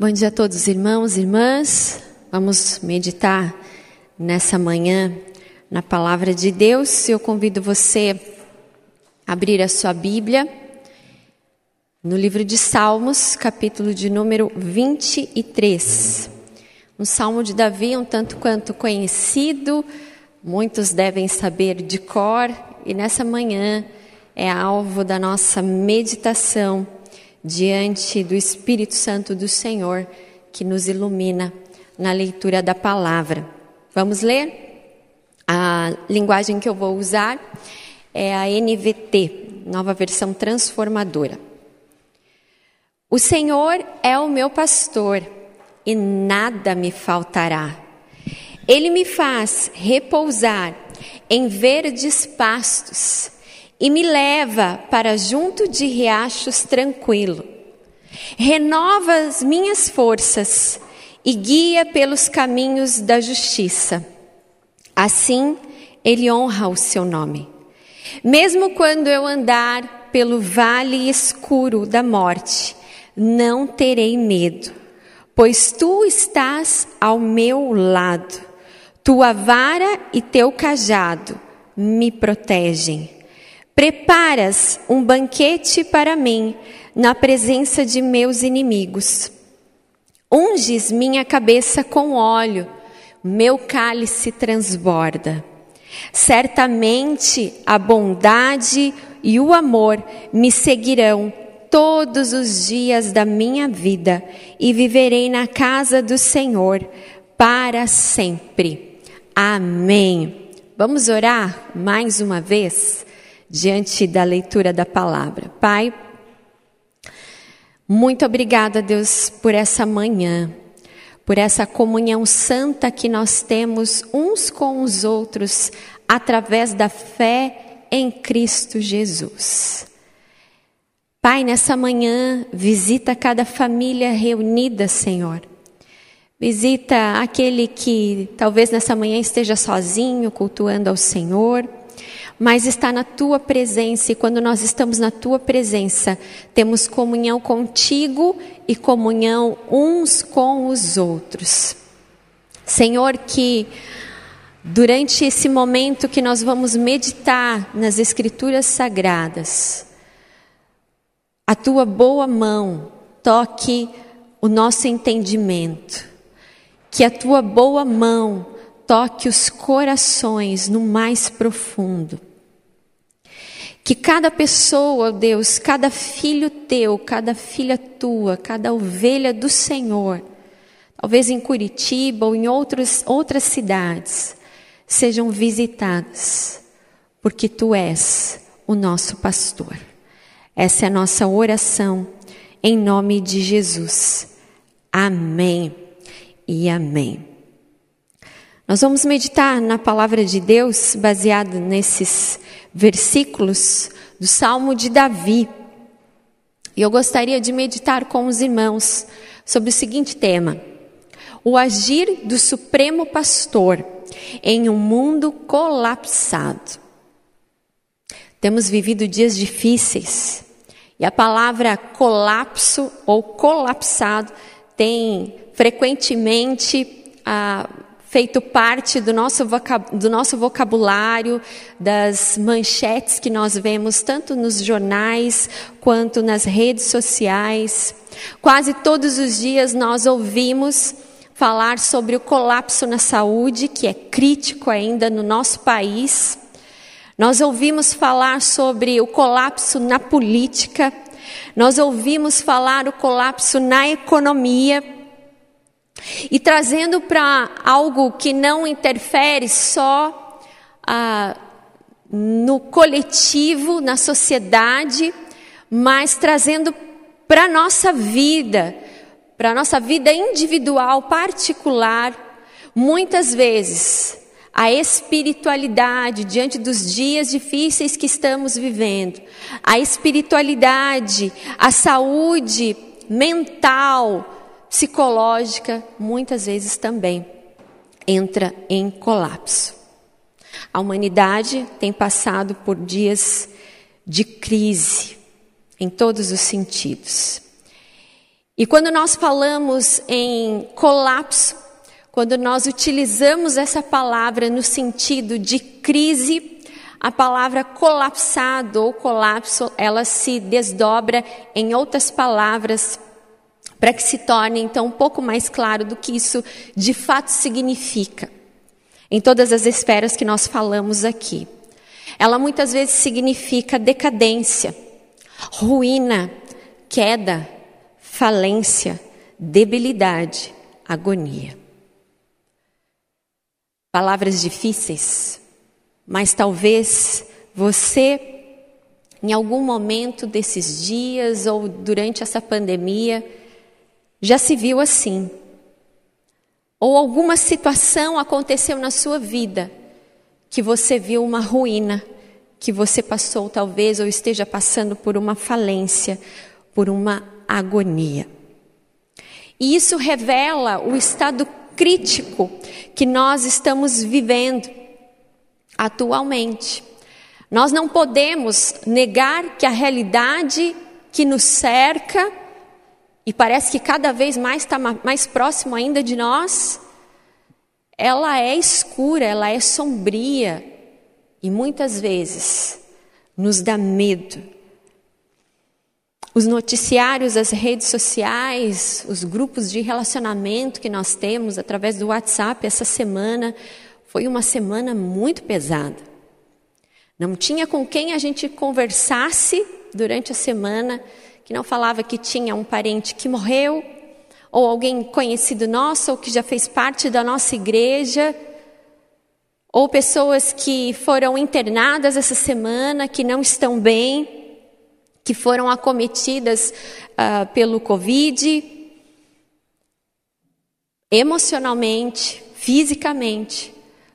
Bom dia a todos os irmãos e irmãs. Vamos meditar nessa manhã na palavra de Deus. Eu convido você a abrir a sua Bíblia no livro de Salmos, capítulo de número 23. Um salmo de Davi, um tanto quanto conhecido, muitos devem saber de cor, e nessa manhã é alvo da nossa meditação diante do Espírito Santo do Senhor que nos ilumina na leitura da palavra. Vamos ler? A linguagem que eu vou usar é a NVT, nova versão transformadora. O Senhor é o meu pastor e nada me faltará. Ele me faz repousar em verdes pastos e me leva para junto de riachos tranquilo. Renova as minhas forças e guia pelos caminhos da justiça. Assim, ele honra o seu nome. Mesmo quando eu andar pelo vale escuro da morte, não terei medo, pois tu estás ao meu lado. Tua vara e teu cajado me protegem. Preparas um banquete para mim na presença de meus inimigos. Unges minha cabeça com óleo, meu cálice transborda. Certamente a bondade e o amor me seguirão todos os dias da minha vida e viverei na casa do Senhor para sempre. Amém. Vamos orar mais uma vez? Diante da leitura da palavra. Pai, muito obrigada, Deus, por essa manhã, por essa comunhão santa que nós temos uns com os outros através da fé em Cristo Jesus. Pai, nessa manhã, visita cada família reunida, Senhor. Visita aquele que talvez nessa manhã esteja sozinho, cultuando ao Senhor mas está na tua presença, e quando nós estamos na tua presença, temos comunhão contigo e comunhão uns com os outros. Senhor, que durante esse momento que nós vamos meditar nas Escrituras Sagradas, a tua boa mão toque o nosso entendimento, que a tua boa mão toque os corações no mais profundo que cada pessoa, Deus, cada filho teu, cada filha tua, cada ovelha do Senhor, talvez em Curitiba ou em outros, outras cidades, sejam visitadas, porque tu és o nosso pastor. Essa é a nossa oração, em nome de Jesus. Amém e amém. Nós vamos meditar na palavra de Deus baseada nesses versículos do Salmo de Davi. E eu gostaria de meditar com os irmãos sobre o seguinte tema: o agir do Supremo Pastor em um mundo colapsado. Temos vivido dias difíceis e a palavra colapso ou colapsado tem frequentemente ah, feito parte do nosso, do nosso vocabulário, das manchetes que nós vemos tanto nos jornais quanto nas redes sociais. Quase todos os dias nós ouvimos falar sobre o colapso na saúde, que é crítico ainda no nosso país. Nós ouvimos falar sobre o colapso na política. Nós ouvimos falar o colapso na economia e trazendo para algo que não interfere só ah, no coletivo, na sociedade, mas trazendo para a nossa vida, para a nossa vida individual, particular, muitas vezes a espiritualidade diante dos dias difíceis que estamos vivendo, a espiritualidade, a saúde mental, psicológica, muitas vezes também entra em colapso. A humanidade tem passado por dias de crise em todos os sentidos. E quando nós falamos em colapso, quando nós utilizamos essa palavra no sentido de crise, a palavra colapsado ou colapso, ela se desdobra em outras palavras para que se torne então um pouco mais claro do que isso de fato significa. Em todas as esferas que nós falamos aqui. Ela muitas vezes significa decadência, ruína, queda, falência, debilidade, agonia. Palavras difíceis, mas talvez você, em algum momento desses dias ou durante essa pandemia, já se viu assim. Ou alguma situação aconteceu na sua vida que você viu uma ruína, que você passou talvez ou esteja passando por uma falência, por uma agonia. E isso revela o estado crítico que nós estamos vivendo atualmente. Nós não podemos negar que a realidade que nos cerca, e parece que cada vez mais está mais próximo ainda de nós, ela é escura, ela é sombria e muitas vezes nos dá medo. Os noticiários, as redes sociais, os grupos de relacionamento que nós temos através do WhatsApp essa semana foi uma semana muito pesada. Não tinha com quem a gente conversasse durante a semana que não falava que tinha um parente que morreu, ou alguém conhecido nosso, ou que já fez parte da nossa igreja, ou pessoas que foram internadas essa semana, que não estão bem, que foram acometidas uh, pelo Covid, emocionalmente, fisicamente.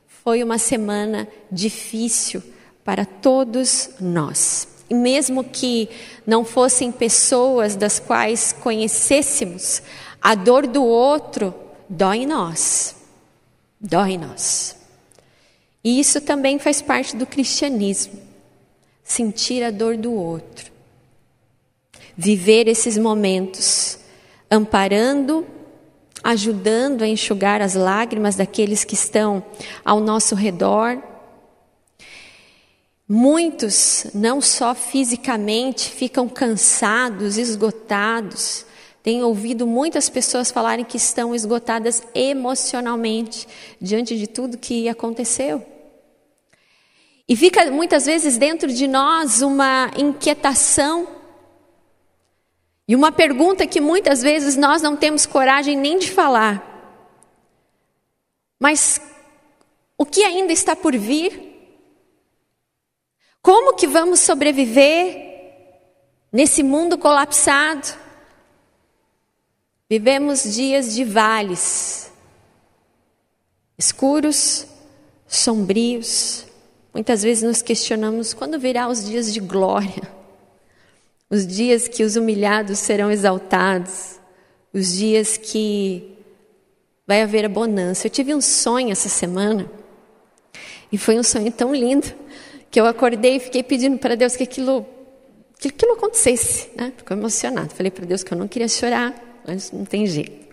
Foi uma semana difícil para todos nós. E mesmo que não fossem pessoas das quais conhecêssemos, a dor do outro dói em nós. Dói em nós. E isso também faz parte do cristianismo. Sentir a dor do outro. Viver esses momentos amparando, ajudando a enxugar as lágrimas daqueles que estão ao nosso redor. Muitos, não só fisicamente, ficam cansados, esgotados, tenho ouvido muitas pessoas falarem que estão esgotadas emocionalmente diante de tudo que aconteceu. E fica muitas vezes dentro de nós uma inquietação e uma pergunta que muitas vezes nós não temos coragem nem de falar. Mas o que ainda está por vir? Como que vamos sobreviver nesse mundo colapsado? Vivemos dias de vales, escuros, sombrios. Muitas vezes nos questionamos quando virá os dias de glória, os dias que os humilhados serão exaltados, os dias que vai haver a bonança. Eu tive um sonho essa semana e foi um sonho tão lindo que eu acordei e fiquei pedindo para Deus que aquilo, que aquilo acontecesse, né? Ficou emocionado. Falei para Deus que eu não queria chorar, mas não tem jeito.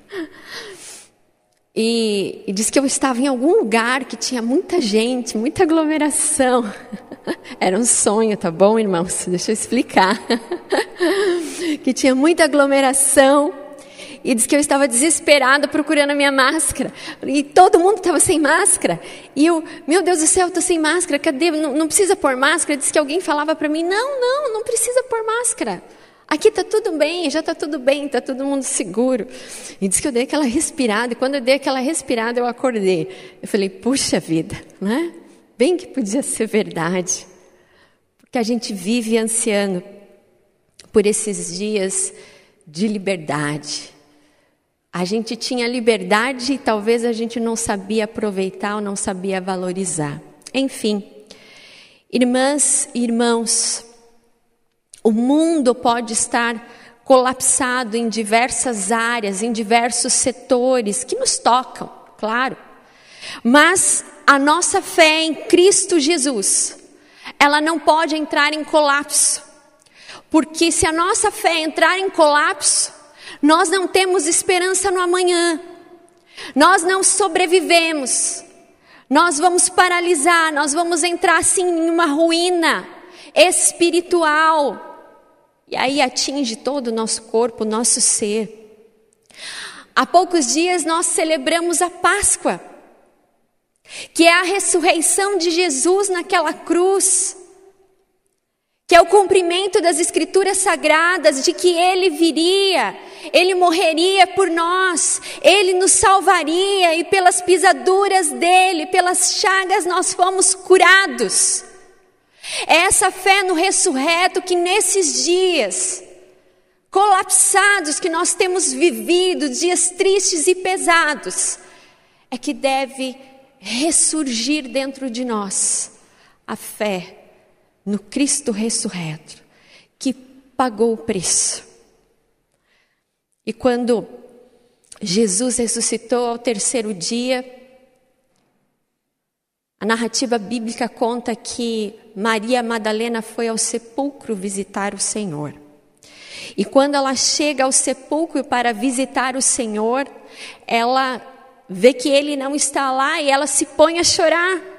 E, e disse que eu estava em algum lugar que tinha muita gente, muita aglomeração. Era um sonho, tá bom, irmãos? Deixa eu explicar. que tinha muita aglomeração. E disse que eu estava desesperada procurando a minha máscara. E todo mundo estava sem máscara. E eu, meu Deus do céu, estou sem máscara, cadê? Não, não precisa pôr máscara. Disse que alguém falava para mim: não, não, não precisa pôr máscara. Aqui está tudo bem, já está tudo bem, está todo mundo seguro. E disse que eu dei aquela respirada, e quando eu dei aquela respirada, eu acordei. Eu falei, puxa vida, né? Bem que podia ser verdade. Porque a gente vive ansiando por esses dias de liberdade. A gente tinha liberdade e talvez a gente não sabia aproveitar ou não sabia valorizar. Enfim, irmãs e irmãos, o mundo pode estar colapsado em diversas áreas, em diversos setores que nos tocam, claro. Mas a nossa fé em Cristo Jesus, ela não pode entrar em colapso. Porque se a nossa fé entrar em colapso, Nós não temos esperança no amanhã. Nós não sobrevivemos. Nós vamos paralisar, nós vamos entrar assim em uma ruína espiritual. E aí atinge todo o nosso corpo, o nosso ser. Há poucos dias nós celebramos a Páscoa, que é a ressurreição de Jesus naquela cruz que é o cumprimento das escrituras sagradas de que ele viria, ele morreria por nós, ele nos salvaria e pelas pisaduras dele, pelas chagas nós fomos curados. É essa fé no ressurreto que nesses dias colapsados que nós temos vivido, dias tristes e pesados, é que deve ressurgir dentro de nós a fé no Cristo ressurreto, que pagou o preço. E quando Jesus ressuscitou ao terceiro dia, a narrativa bíblica conta que Maria Madalena foi ao sepulcro visitar o Senhor. E quando ela chega ao sepulcro para visitar o Senhor, ela vê que ele não está lá e ela se põe a chorar.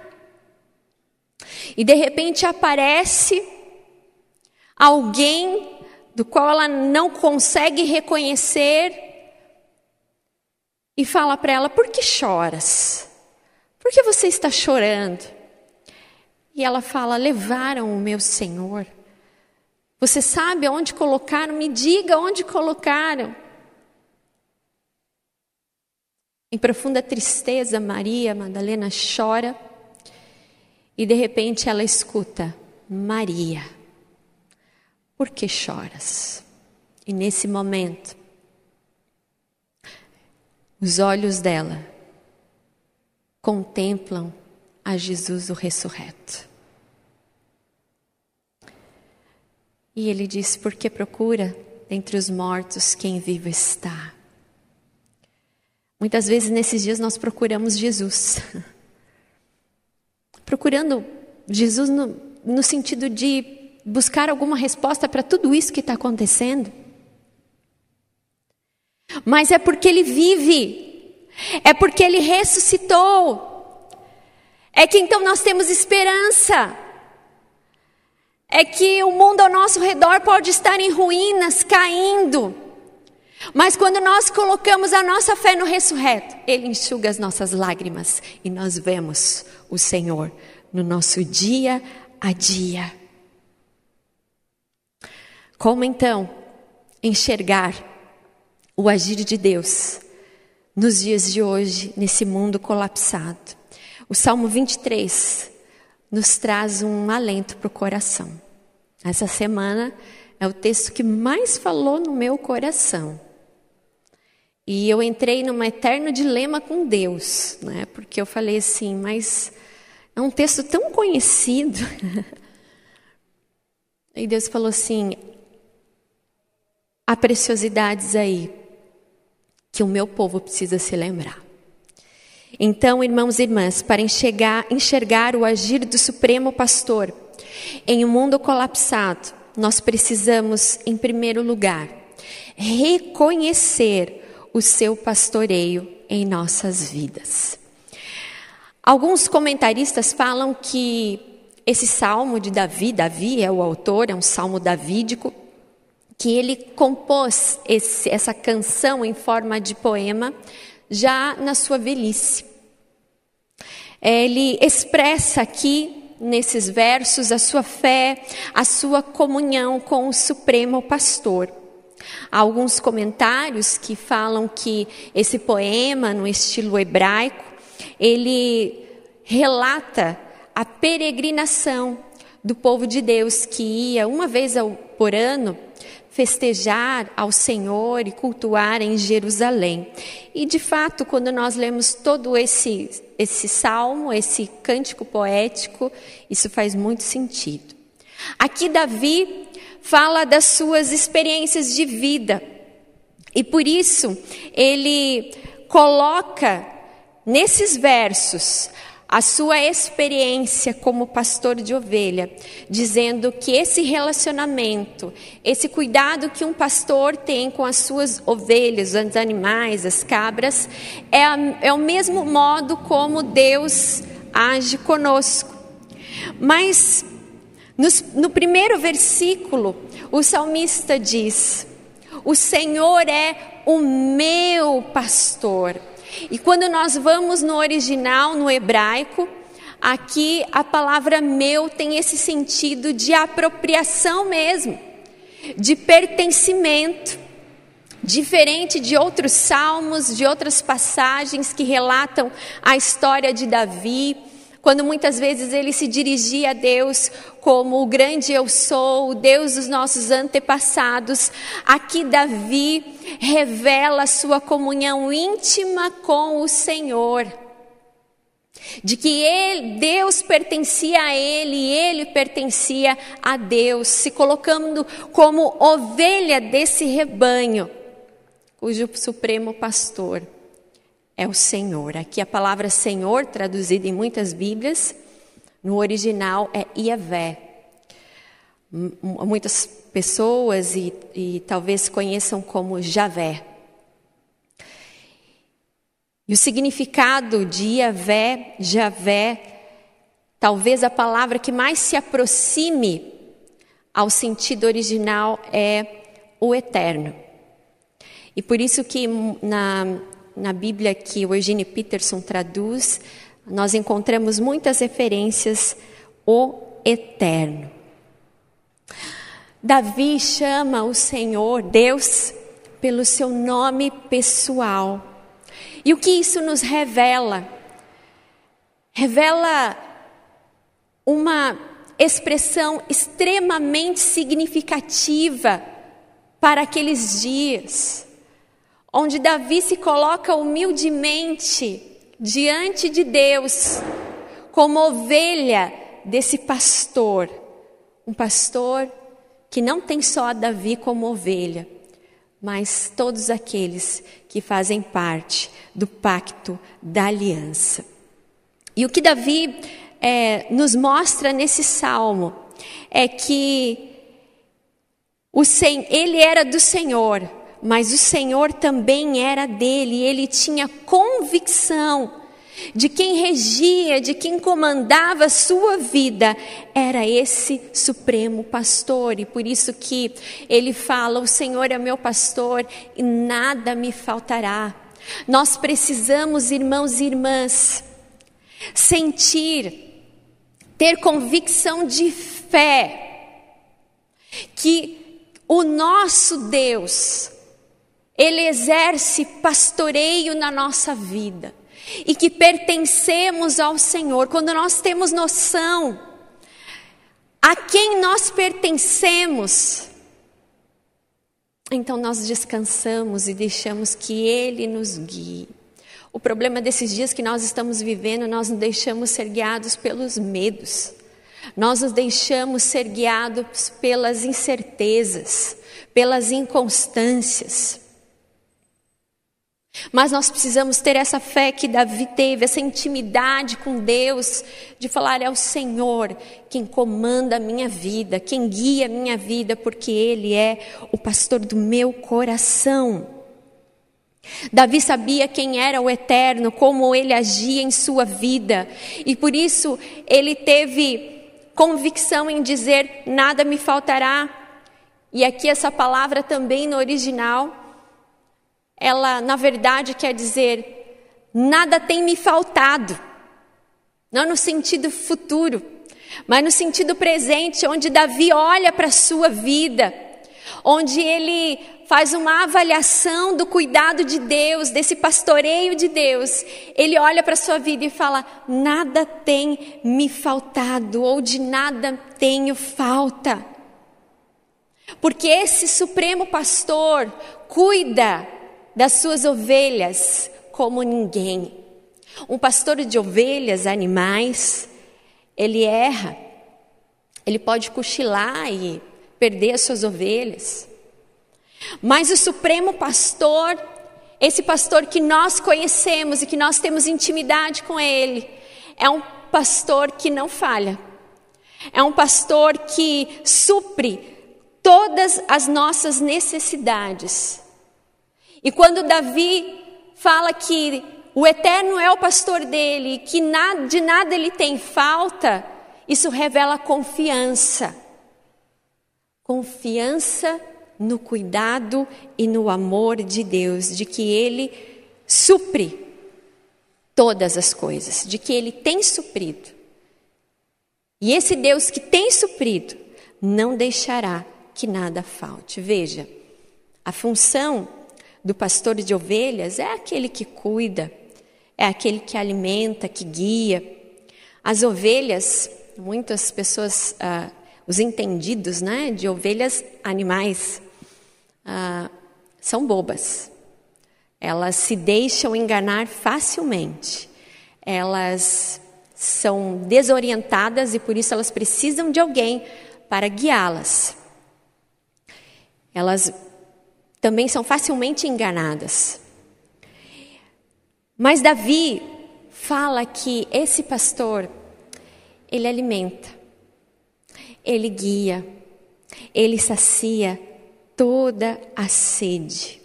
E de repente aparece alguém do qual ela não consegue reconhecer e fala para ela: Por que choras? Por que você está chorando? E ela fala: Levaram o meu Senhor. Você sabe onde colocaram? Me diga onde colocaram. Em profunda tristeza, Maria Madalena chora e de repente ela escuta: Maria, por que choras? E nesse momento, os olhos dela contemplam a Jesus o ressurreto. E ele diz: Por que procura entre os mortos quem vivo está? Muitas vezes nesses dias nós procuramos Jesus. procurando Jesus no, no sentido de buscar alguma resposta para tudo isso que está acontecendo. Mas é porque Ele vive, é porque Ele ressuscitou. É que então nós temos esperança. É que o mundo ao nosso redor pode estar em ruínas, caindo. Mas quando nós colocamos a nossa fé no ressurreto, Ele enxuga as nossas lágrimas e nós vemos o Senhor no nosso dia a dia. Como então enxergar o agir de Deus nos dias de hoje, nesse mundo colapsado? O Salmo 23 nos traz um alento para o coração. Essa semana é o texto que mais falou no meu coração. E eu entrei num eterno dilema com Deus, né? Porque eu falei assim, mas é um texto tão conhecido. E Deus falou assim: há preciosidades aí que o meu povo precisa se lembrar. Então, irmãos e irmãs, para enxergar, enxergar o agir do Supremo Pastor em um mundo colapsado, nós precisamos, em primeiro lugar, reconhecer o seu pastoreio em nossas vidas. Alguns comentaristas falam que esse salmo de Davi, Davi é o autor, é um salmo davídico, que ele compôs esse, essa canção em forma de poema já na sua velhice. Ele expressa aqui nesses versos a sua fé, a sua comunhão com o Supremo Pastor. Há alguns comentários que falam que esse poema, no estilo hebraico, ele relata a peregrinação do povo de Deus que ia uma vez por ano festejar ao Senhor e cultuar em Jerusalém. E de fato, quando nós lemos todo esse esse salmo, esse cântico poético, isso faz muito sentido. Aqui Davi fala das suas experiências de vida. E por isso ele coloca nesses versos a sua experiência como pastor de ovelha, dizendo que esse relacionamento, esse cuidado que um pastor tem com as suas ovelhas, os animais, as cabras, é, a, é o mesmo modo como Deus age conosco. Mas no, primeiro versículo, o salmista diz: O Senhor é o meu pastor. E quando nós vamos no original, no hebraico, aqui a palavra meu tem esse sentido de apropriação mesmo, de pertencimento. Diferente de outros salmos, de outras passagens que relatam a história de Davi, quando muitas vezes ele se dirigia a Deus como o grande eu sou, o Deus dos nossos antepassados, aqui Davi revela sua comunhão íntima com o Senhor. De que ele, Deus pertencia a ele e ele pertencia a Deus, se colocando como ovelha desse rebanho, cujo supremo pastor é o Senhor. Aqui a palavra Senhor, traduzida em muitas Bíblias, no original é Iavé. Muitas pessoas e, e talvez conheçam como Javé. E o significado de Iavé, Javé, talvez a palavra que mais se aproxime ao sentido original é o eterno. E por isso que na na Bíblia que o Eugene Peterson traduz, nós encontramos muitas referências o eterno. Davi chama o Senhor, Deus, pelo seu nome pessoal. E o que isso nos revela? Revela uma expressão extremamente significativa para aqueles dias onde Davi se coloca humildemente diante de Deus, como ovelha desse pastor, um pastor que não tem só Davi como ovelha, mas todos aqueles que fazem parte do pacto da aliança. E o que Davi é, nos mostra nesse salmo é que o, ele era do Senhor, mas o Senhor também era dele, ele tinha convicção de quem regia, de quem comandava a sua vida, era esse supremo pastor, e por isso que ele fala: "O Senhor é meu pastor e nada me faltará". Nós precisamos, irmãos e irmãs, sentir, ter convicção de fé que o nosso Deus ele exerce pastoreio na nossa vida e que pertencemos ao Senhor. Quando nós temos noção a quem nós pertencemos, então nós descansamos e deixamos que Ele nos guie. O problema desses dias que nós estamos vivendo, nós nos deixamos ser guiados pelos medos, nós nos deixamos ser guiados pelas incertezas, pelas inconstâncias. Mas nós precisamos ter essa fé que Davi teve, essa intimidade com Deus, de falar: é o Senhor quem comanda a minha vida, quem guia a minha vida, porque Ele é o pastor do meu coração. Davi sabia quem era o Eterno, como ele agia em sua vida, e por isso ele teve convicção em dizer: nada me faltará. E aqui essa palavra também no original ela na verdade quer dizer nada tem me faltado. Não no sentido futuro, mas no sentido presente, onde Davi olha para a sua vida, onde ele faz uma avaliação do cuidado de Deus, desse pastoreio de Deus. Ele olha para a sua vida e fala: nada tem me faltado, ou de nada tenho falta. Porque esse supremo pastor cuida das suas ovelhas como ninguém. Um pastor de ovelhas, animais, ele erra, ele pode cochilar e perder as suas ovelhas. Mas o supremo pastor, esse pastor que nós conhecemos e que nós temos intimidade com ele, é um pastor que não falha. É um pastor que supre todas as nossas necessidades. E quando Davi fala que o eterno é o pastor dele, que de nada ele tem falta, isso revela confiança. Confiança no cuidado e no amor de Deus, de que ele supre todas as coisas, de que ele tem suprido. E esse Deus que tem suprido não deixará que nada falte. Veja, a função do pastor de ovelhas é aquele que cuida, é aquele que alimenta, que guia. As ovelhas, muitas pessoas, ah, os entendidos né, de ovelhas animais, ah, são bobas. Elas se deixam enganar facilmente. Elas são desorientadas e por isso elas precisam de alguém para guiá-las. Elas também são facilmente enganadas. Mas Davi fala que esse pastor, ele alimenta, ele guia, ele sacia toda a sede.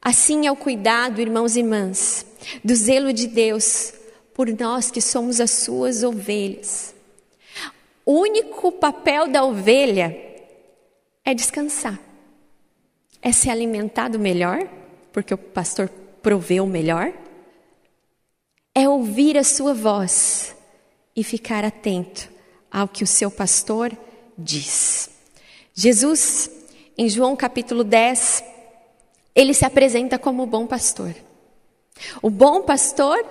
Assim é o cuidado, irmãos e irmãs, do zelo de Deus por nós que somos as suas ovelhas. O único papel da ovelha é descansar, é se alimentar do melhor, porque o pastor proveu o melhor, é ouvir a sua voz e ficar atento ao que o seu pastor diz. Jesus, em João capítulo 10, ele se apresenta como o bom pastor. O bom pastor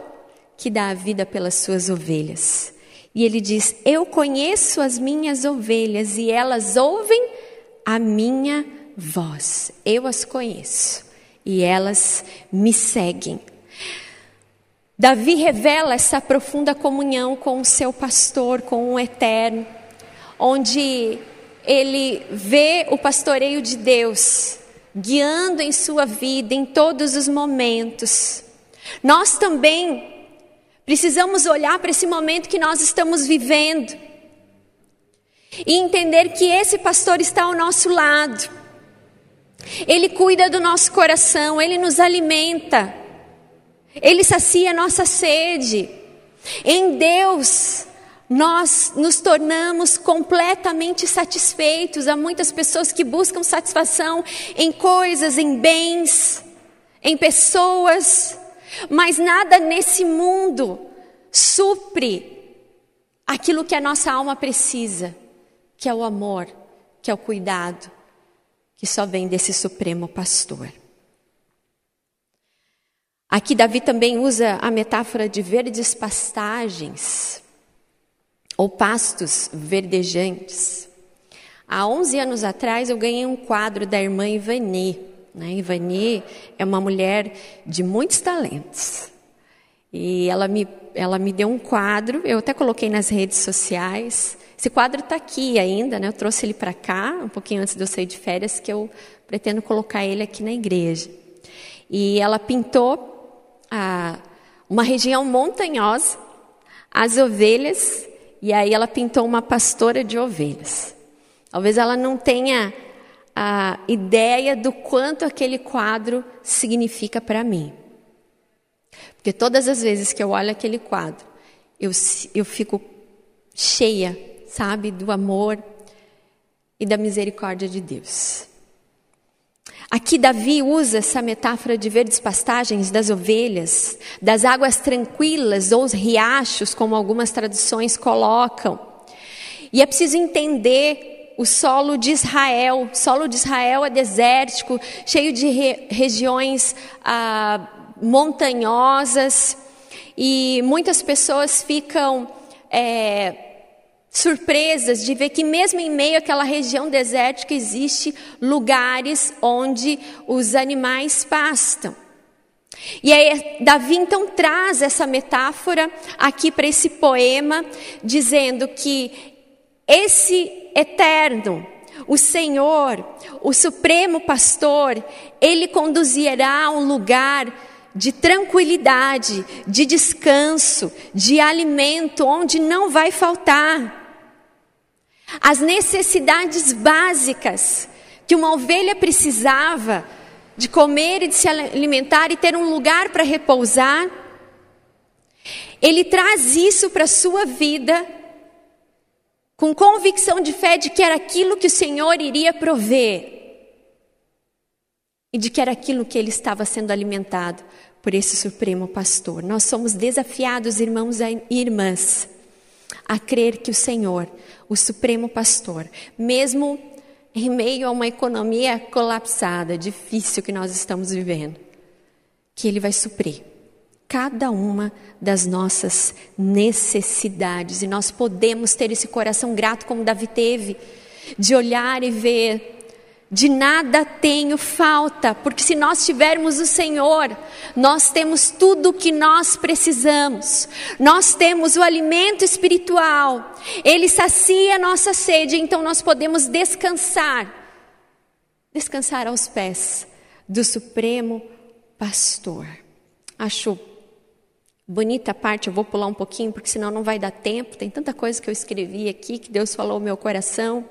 que dá a vida pelas suas ovelhas. E ele diz: Eu conheço as minhas ovelhas e elas ouvem a minha voz. Eu as conheço e elas me seguem. Davi revela essa profunda comunhão com o seu pastor, com o eterno, onde ele vê o pastoreio de Deus guiando em sua vida em todos os momentos. Nós também precisamos olhar para esse momento que nós estamos vivendo e entender que esse pastor está ao nosso lado. Ele cuida do nosso coração, ele nos alimenta, ele sacia a nossa sede. Em Deus, nós nos tornamos completamente satisfeitos. Há muitas pessoas que buscam satisfação em coisas, em bens, em pessoas, mas nada nesse mundo supre aquilo que a nossa alma precisa que é o amor, que é o cuidado, que só vem desse Supremo Pastor. Aqui Davi também usa a metáfora de verdes pastagens ou pastos verdejantes. Há 11 anos atrás eu ganhei um quadro da irmã Ivani. Né? Ivani é uma mulher de muitos talentos. E ela me, ela me deu um quadro, eu até coloquei nas redes sociais, esse quadro está aqui ainda, né? Eu trouxe ele para cá, um pouquinho antes de eu sair de férias, que eu pretendo colocar ele aqui na igreja. E ela pintou ah, uma região montanhosa, as ovelhas, e aí ela pintou uma pastora de ovelhas. Talvez ela não tenha a ideia do quanto aquele quadro significa para mim. Porque todas as vezes que eu olho aquele quadro, eu, eu fico cheia sabe, do amor e da misericórdia de Deus. Aqui Davi usa essa metáfora de verdes pastagens das ovelhas, das águas tranquilas ou os riachos, como algumas traduções colocam. E é preciso entender o solo de Israel. O solo de Israel é desértico, cheio de re regiões ah, montanhosas, e muitas pessoas ficam é, surpresas de ver que mesmo em meio àquela região desértica existe lugares onde os animais pastam. E aí Davi então traz essa metáfora aqui para esse poema, dizendo que esse eterno, o Senhor, o supremo pastor, ele conduzirá a um lugar de tranquilidade, de descanso, de alimento, onde não vai faltar. As necessidades básicas que uma ovelha precisava de comer e de se alimentar e ter um lugar para repousar, ele traz isso para a sua vida com convicção de fé de que era aquilo que o Senhor iria prover e de que era aquilo que ele estava sendo alimentado por esse Supremo Pastor. Nós somos desafiados, irmãos e irmãs, a crer que o Senhor, o Supremo Pastor, mesmo em meio a uma economia colapsada, difícil que nós estamos vivendo, que Ele vai suprir cada uma das nossas necessidades. E nós podemos ter esse coração grato, como Davi teve, de olhar e ver de nada tenho falta, porque se nós tivermos o Senhor, nós temos tudo o que nós precisamos. Nós temos o alimento espiritual. Ele sacia a nossa sede, então nós podemos descansar. Descansar aos pés do Supremo Pastor. Acho bonita a parte, eu vou pular um pouquinho, porque senão não vai dar tempo. Tem tanta coisa que eu escrevi aqui que Deus falou ao meu coração.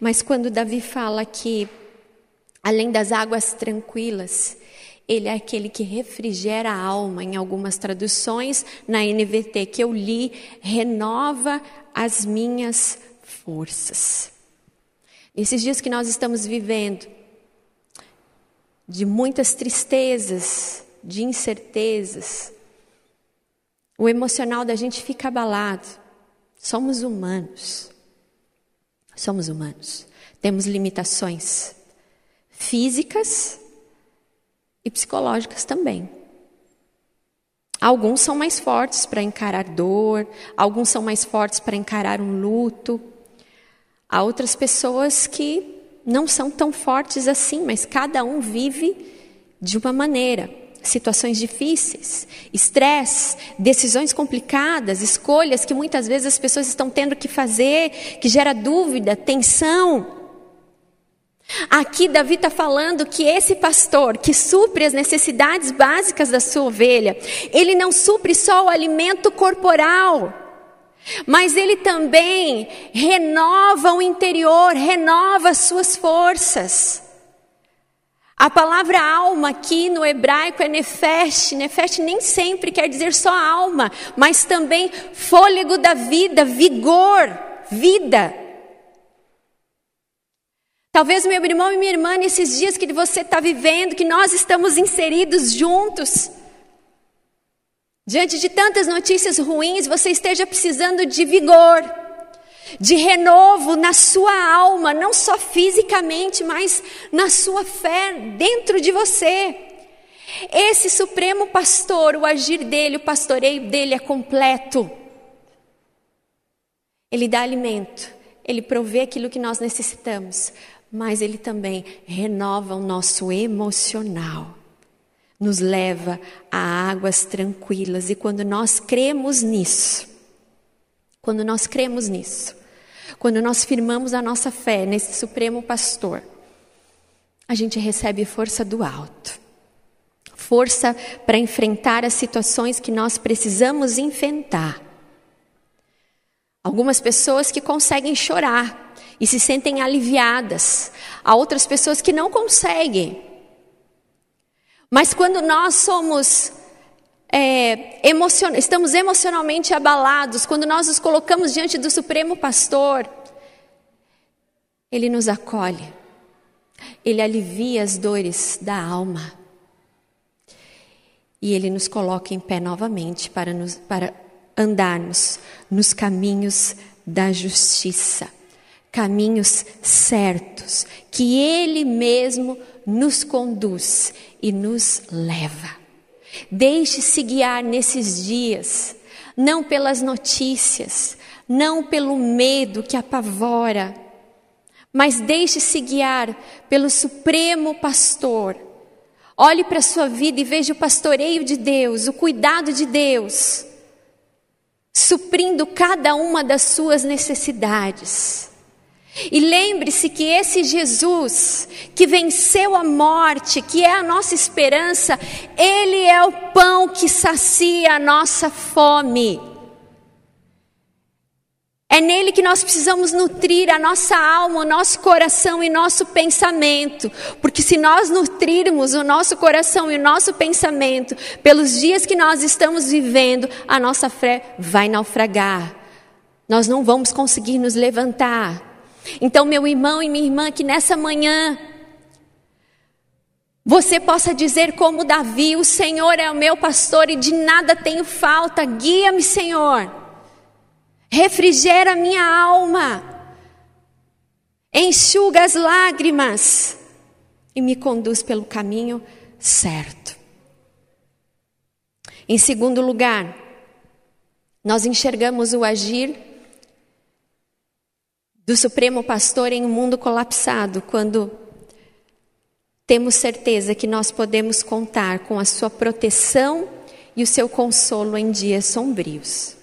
Mas quando Davi fala que, além das águas tranquilas, ele é aquele que refrigera a alma, em algumas traduções, na NVT que eu li, renova as minhas forças. Nesses dias que nós estamos vivendo, de muitas tristezas, de incertezas, o emocional da gente fica abalado. Somos humanos. Somos humanos. Temos limitações físicas e psicológicas também. Alguns são mais fortes para encarar dor, alguns são mais fortes para encarar um luto. Há outras pessoas que não são tão fortes assim, mas cada um vive de uma maneira situações difíceis, estresse, decisões complicadas, escolhas que muitas vezes as pessoas estão tendo que fazer, que gera dúvida, tensão. Aqui Davi está falando que esse pastor que supre as necessidades básicas da sua ovelha, ele não supre só o alimento corporal, mas ele também renova o interior, renova as suas forças. A palavra alma aqui no hebraico é nefesh. Nefesh nem sempre quer dizer só alma, mas também fôlego da vida, vigor, vida. Talvez meu irmão e minha irmã, nesses dias que você está vivendo, que nós estamos inseridos juntos, diante de tantas notícias ruins, você esteja precisando de vigor de renovo na sua alma, não só fisicamente, mas na sua fé dentro de você. Esse supremo pastor, o agir dele, o pastoreio dele é completo. Ele dá alimento, ele provê aquilo que nós necessitamos, mas ele também renova o nosso emocional, nos leva a águas tranquilas, e quando nós cremos nisso, quando nós cremos nisso, quando nós firmamos a nossa fé nesse Supremo Pastor, a gente recebe força do alto. Força para enfrentar as situações que nós precisamos enfrentar. Algumas pessoas que conseguem chorar e se sentem aliviadas, há outras pessoas que não conseguem. Mas quando nós somos é, emocion... estamos emocionalmente abalados, quando nós nos colocamos diante do Supremo Pastor, Ele nos acolhe, Ele alivia as dores da alma. E Ele nos coloca em pé novamente para, nos, para andarmos nos caminhos da justiça, caminhos certos, que Ele mesmo nos conduz e nos leva. Deixe-se guiar nesses dias, não pelas notícias, não pelo medo que apavora, mas deixe-se guiar pelo Supremo Pastor. Olhe para a sua vida e veja o pastoreio de Deus, o cuidado de Deus, suprindo cada uma das suas necessidades. E lembre-se que esse Jesus, que venceu a morte, que é a nossa esperança, ele é o pão que sacia a nossa fome. É nele que nós precisamos nutrir a nossa alma, o nosso coração e nosso pensamento. Porque se nós nutrirmos o nosso coração e o nosso pensamento pelos dias que nós estamos vivendo, a nossa fé vai naufragar. Nós não vamos conseguir nos levantar. Então, meu irmão e minha irmã, que nessa manhã você possa dizer como Davi: O Senhor é o meu pastor e de nada tenho falta, guia-me, Senhor, refrigera minha alma, enxuga as lágrimas e me conduz pelo caminho certo. Em segundo lugar, nós enxergamos o agir do Supremo Pastor em um mundo colapsado, quando temos certeza que nós podemos contar com a sua proteção e o seu consolo em dias sombrios.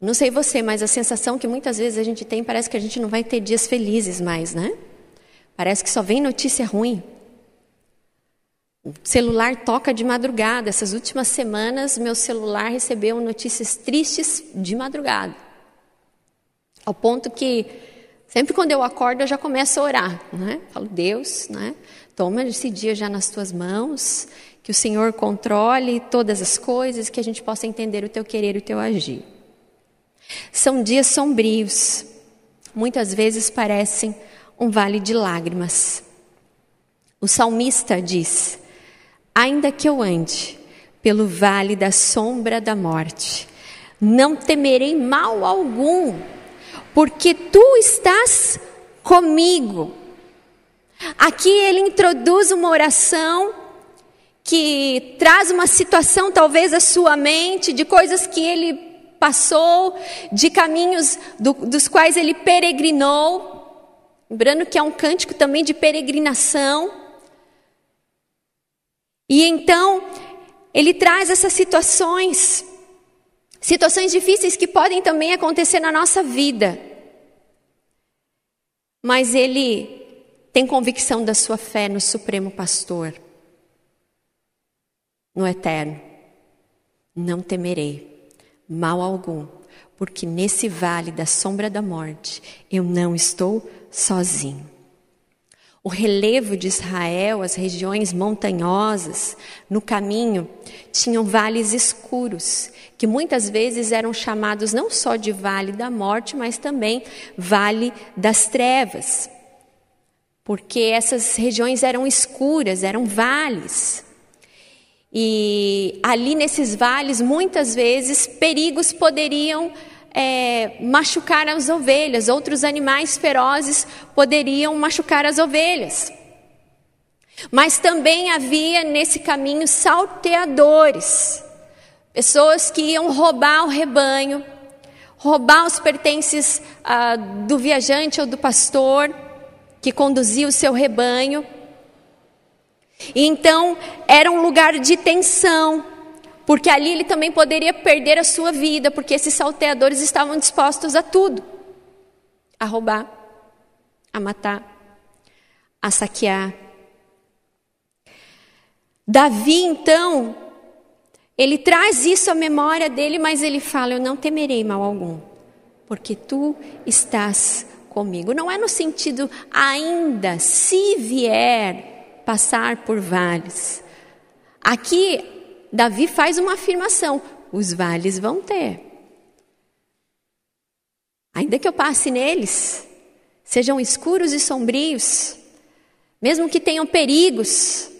Não sei você, mas a sensação que muitas vezes a gente tem parece que a gente não vai ter dias felizes mais, né? Parece que só vem notícia ruim. O celular toca de madrugada. Essas últimas semanas, meu celular recebeu notícias tristes de madrugada. Ao ponto que sempre quando eu acordo eu já começo a orar, né? Falo, Deus, né? Toma esse dia já nas tuas mãos, que o Senhor controle todas as coisas, que a gente possa entender o teu querer e o teu agir. São dias sombrios, muitas vezes parecem um vale de lágrimas. O salmista diz: Ainda que eu ande pelo vale da sombra da morte, não temerei mal algum, porque tu estás comigo. Aqui ele introduz uma oração que traz uma situação, talvez, à sua mente, de coisas que ele passou, de caminhos do, dos quais ele peregrinou. Lembrando que é um cântico também de peregrinação. E então, ele traz essas situações Situações difíceis que podem também acontecer na nossa vida. Mas ele tem convicção da sua fé no Supremo Pastor, no Eterno. Não temerei mal algum, porque nesse vale da sombra da morte eu não estou sozinho. O relevo de Israel, as regiões montanhosas, no caminho, tinham vales escuros, que muitas vezes eram chamados não só de vale da morte, mas também vale das trevas. Porque essas regiões eram escuras, eram vales. E ali nesses vales, muitas vezes, perigos poderiam é, machucar as ovelhas, outros animais ferozes poderiam machucar as ovelhas. Mas também havia nesse caminho salteadores, pessoas que iam roubar o rebanho, roubar os pertences ah, do viajante ou do pastor que conduzia o seu rebanho. E então era um lugar de tensão, porque ali ele também poderia perder a sua vida, porque esses salteadores estavam dispostos a tudo: a roubar, a matar, a saquear. Davi, então, ele traz isso à memória dele, mas ele fala: Eu não temerei mal algum, porque tu estás comigo. Não é no sentido ainda, se vier passar por vales. Aqui Davi faz uma afirmação: os vales vão ter. Ainda que eu passe neles, sejam escuros e sombrios, mesmo que tenham perigos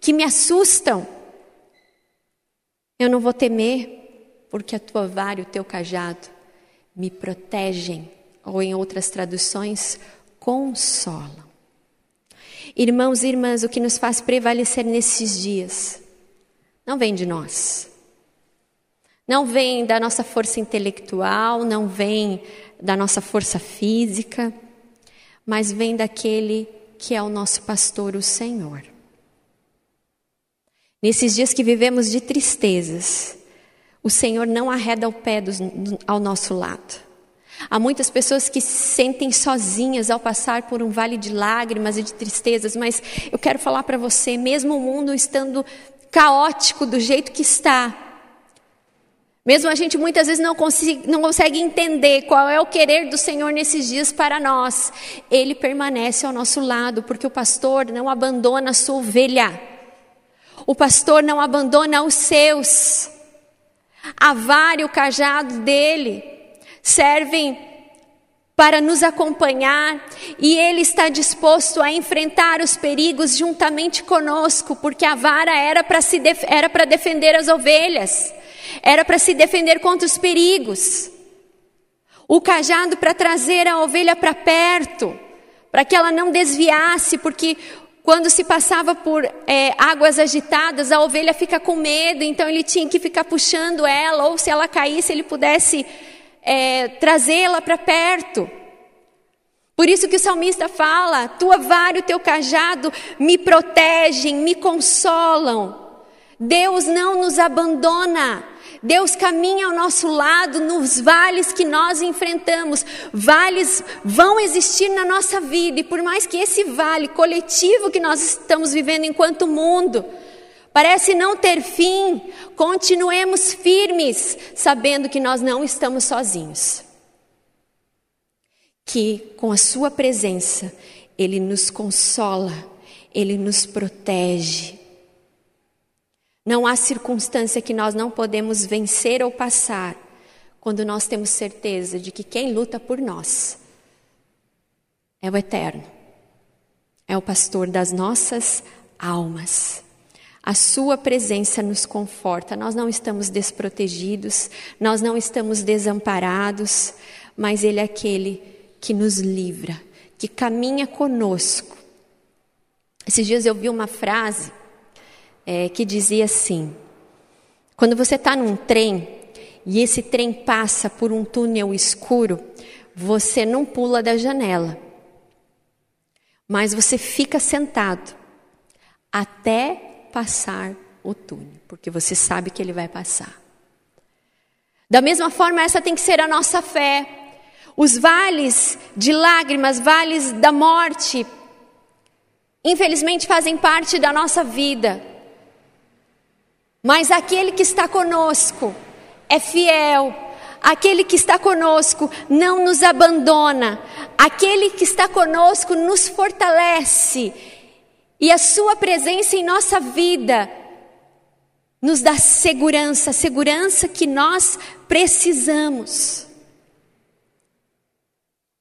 que me assustam, eu não vou temer, porque a tua vara e o teu cajado me protegem, ou em outras traduções, consolam. Irmãos e irmãs, o que nos faz prevalecer nesses dias não vem de nós. Não vem da nossa força intelectual, não vem da nossa força física, mas vem daquele que é o nosso pastor, o Senhor. Nesses dias que vivemos de tristezas, o Senhor não arreda o pé do, ao nosso lado. Há muitas pessoas que se sentem sozinhas ao passar por um vale de lágrimas e de tristezas, mas eu quero falar para você, mesmo o mundo estando caótico do jeito que está, mesmo a gente muitas vezes não, consiga, não consegue entender qual é o querer do Senhor nesses dias para nós, Ele permanece ao nosso lado, porque o pastor não abandona a sua ovelha, o pastor não abandona os seus, a vara e o cajado dele servem para nos acompanhar e Ele está disposto a enfrentar os perigos juntamente conosco, porque a vara era para era para defender as ovelhas era para se defender contra os perigos. O cajado para trazer a ovelha para perto, para que ela não desviasse, porque quando se passava por é, águas agitadas, a ovelha fica com medo, então ele tinha que ficar puxando ela, ou se ela caísse, ele pudesse é, trazê-la para perto. Por isso que o salmista fala: tua vara e o teu cajado me protegem, me consolam. Deus não nos abandona. Deus caminha ao nosso lado nos vales que nós enfrentamos. Vales vão existir na nossa vida, e por mais que esse vale coletivo que nós estamos vivendo enquanto mundo, parece não ter fim, continuemos firmes, sabendo que nós não estamos sozinhos. Que com a Sua presença, Ele nos consola, Ele nos protege, não há circunstância que nós não podemos vencer ou passar quando nós temos certeza de que quem luta por nós é o Eterno, é o pastor das nossas almas. A Sua presença nos conforta, nós não estamos desprotegidos, nós não estamos desamparados, mas Ele é aquele que nos livra, que caminha conosco. Esses dias eu vi uma frase é, que dizia assim: quando você está num trem e esse trem passa por um túnel escuro, você não pula da janela, mas você fica sentado até passar o túnel, porque você sabe que ele vai passar. Da mesma forma, essa tem que ser a nossa fé. Os vales de lágrimas, vales da morte, infelizmente fazem parte da nossa vida. Mas aquele que está conosco é fiel, aquele que está conosco não nos abandona, aquele que está conosco nos fortalece, e a Sua presença em nossa vida nos dá segurança, segurança que nós precisamos.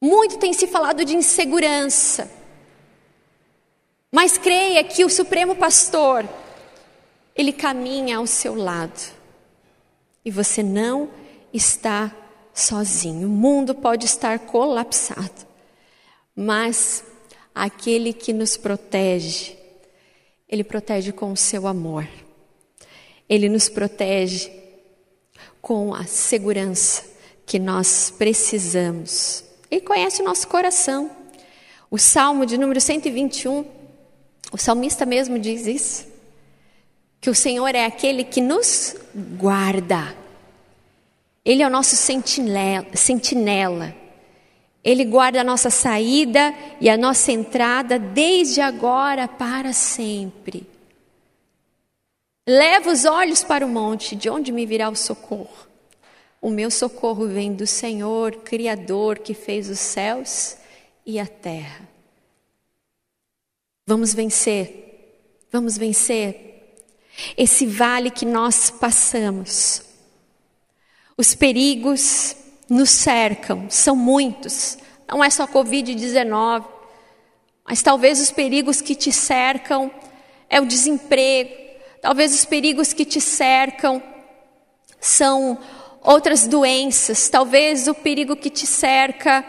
Muito tem se falado de insegurança, mas creia que o Supremo Pastor, ele caminha ao seu lado. E você não está sozinho. O mundo pode estar colapsado, mas aquele que nos protege, ele protege com o seu amor. Ele nos protege com a segurança que nós precisamos. Ele conhece o nosso coração. O Salmo de número 121, o salmista mesmo diz isso que o Senhor é aquele que nos guarda. Ele é o nosso sentinela, sentinela. Ele guarda a nossa saída e a nossa entrada desde agora para sempre. Leva os olhos para o monte, de onde me virá o socorro? O meu socorro vem do Senhor, Criador, que fez os céus e a terra. Vamos vencer, vamos vencer esse vale que nós passamos. Os perigos nos cercam, são muitos. Não é só Covid-19, mas talvez os perigos que te cercam é o desemprego, talvez os perigos que te cercam são outras doenças, talvez o perigo que te cerca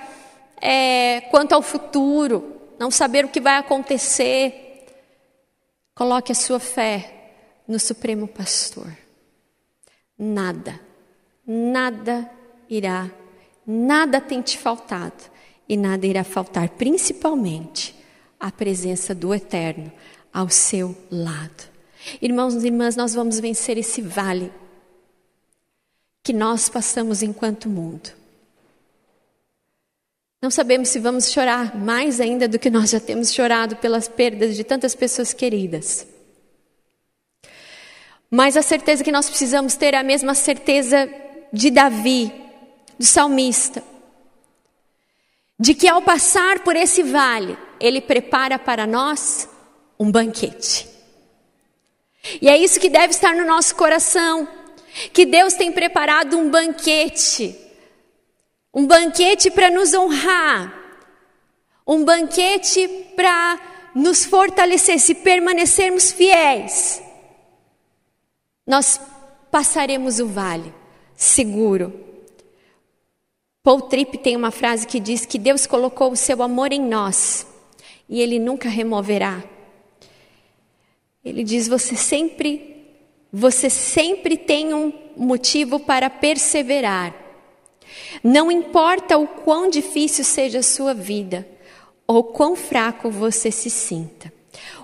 é quanto ao futuro, não saber o que vai acontecer. Coloque a sua fé no Supremo Pastor. Nada, nada irá, nada tem te faltado e nada irá faltar, principalmente a presença do Eterno ao seu lado. Irmãos e irmãs, nós vamos vencer esse vale que nós passamos enquanto mundo. Não sabemos se vamos chorar mais ainda do que nós já temos chorado pelas perdas de tantas pessoas queridas. Mas a certeza que nós precisamos ter é a mesma certeza de Davi, do salmista, de que ao passar por esse vale, ele prepara para nós um banquete. E é isso que deve estar no nosso coração, que Deus tem preparado um banquete um banquete para nos honrar, um banquete para nos fortalecer, se permanecermos fiéis, nós passaremos o vale seguro. Paul Tripp tem uma frase que diz que Deus colocou o seu amor em nós e ele nunca removerá. Ele diz: você sempre, você sempre tem um motivo para perseverar. Não importa o quão difícil seja a sua vida ou quão fraco você se sinta.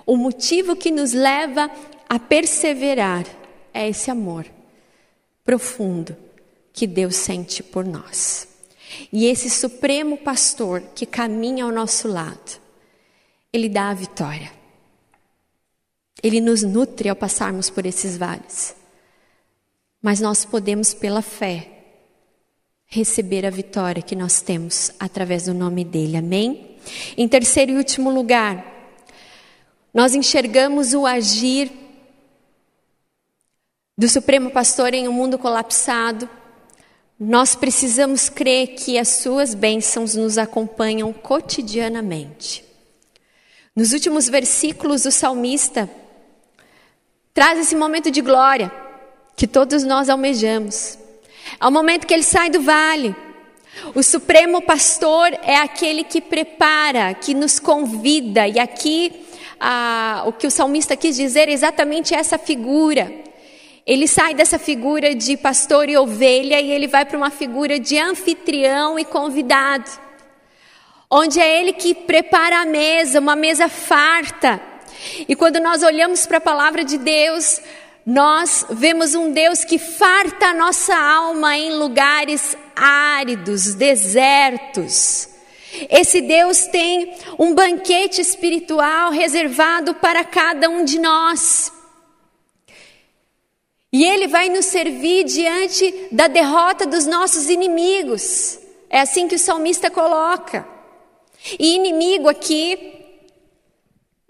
O motivo que nos leva a perseverar é esse amor profundo que Deus sente por nós. E esse supremo pastor que caminha ao nosso lado, ele dá a vitória. Ele nos nutre ao passarmos por esses vales. Mas nós podemos, pela fé, receber a vitória que nós temos através do nome dele. Amém? Em terceiro e último lugar, nós enxergamos o agir do Supremo Pastor em um mundo colapsado. Nós precisamos crer que as suas bênçãos nos acompanham cotidianamente. Nos últimos versículos, o salmista traz esse momento de glória que todos nós almejamos. Ao momento que ele sai do vale, o supremo pastor é aquele que prepara, que nos convida, e aqui ah, o que o salmista quis dizer é exatamente essa figura. Ele sai dessa figura de pastor e ovelha e ele vai para uma figura de anfitrião e convidado, onde é ele que prepara a mesa, uma mesa farta. E quando nós olhamos para a palavra de Deus, nós vemos um Deus que farta a nossa alma em lugares áridos, desertos. Esse Deus tem um banquete espiritual reservado para cada um de nós. E Ele vai nos servir diante da derrota dos nossos inimigos. É assim que o salmista coloca. E inimigo aqui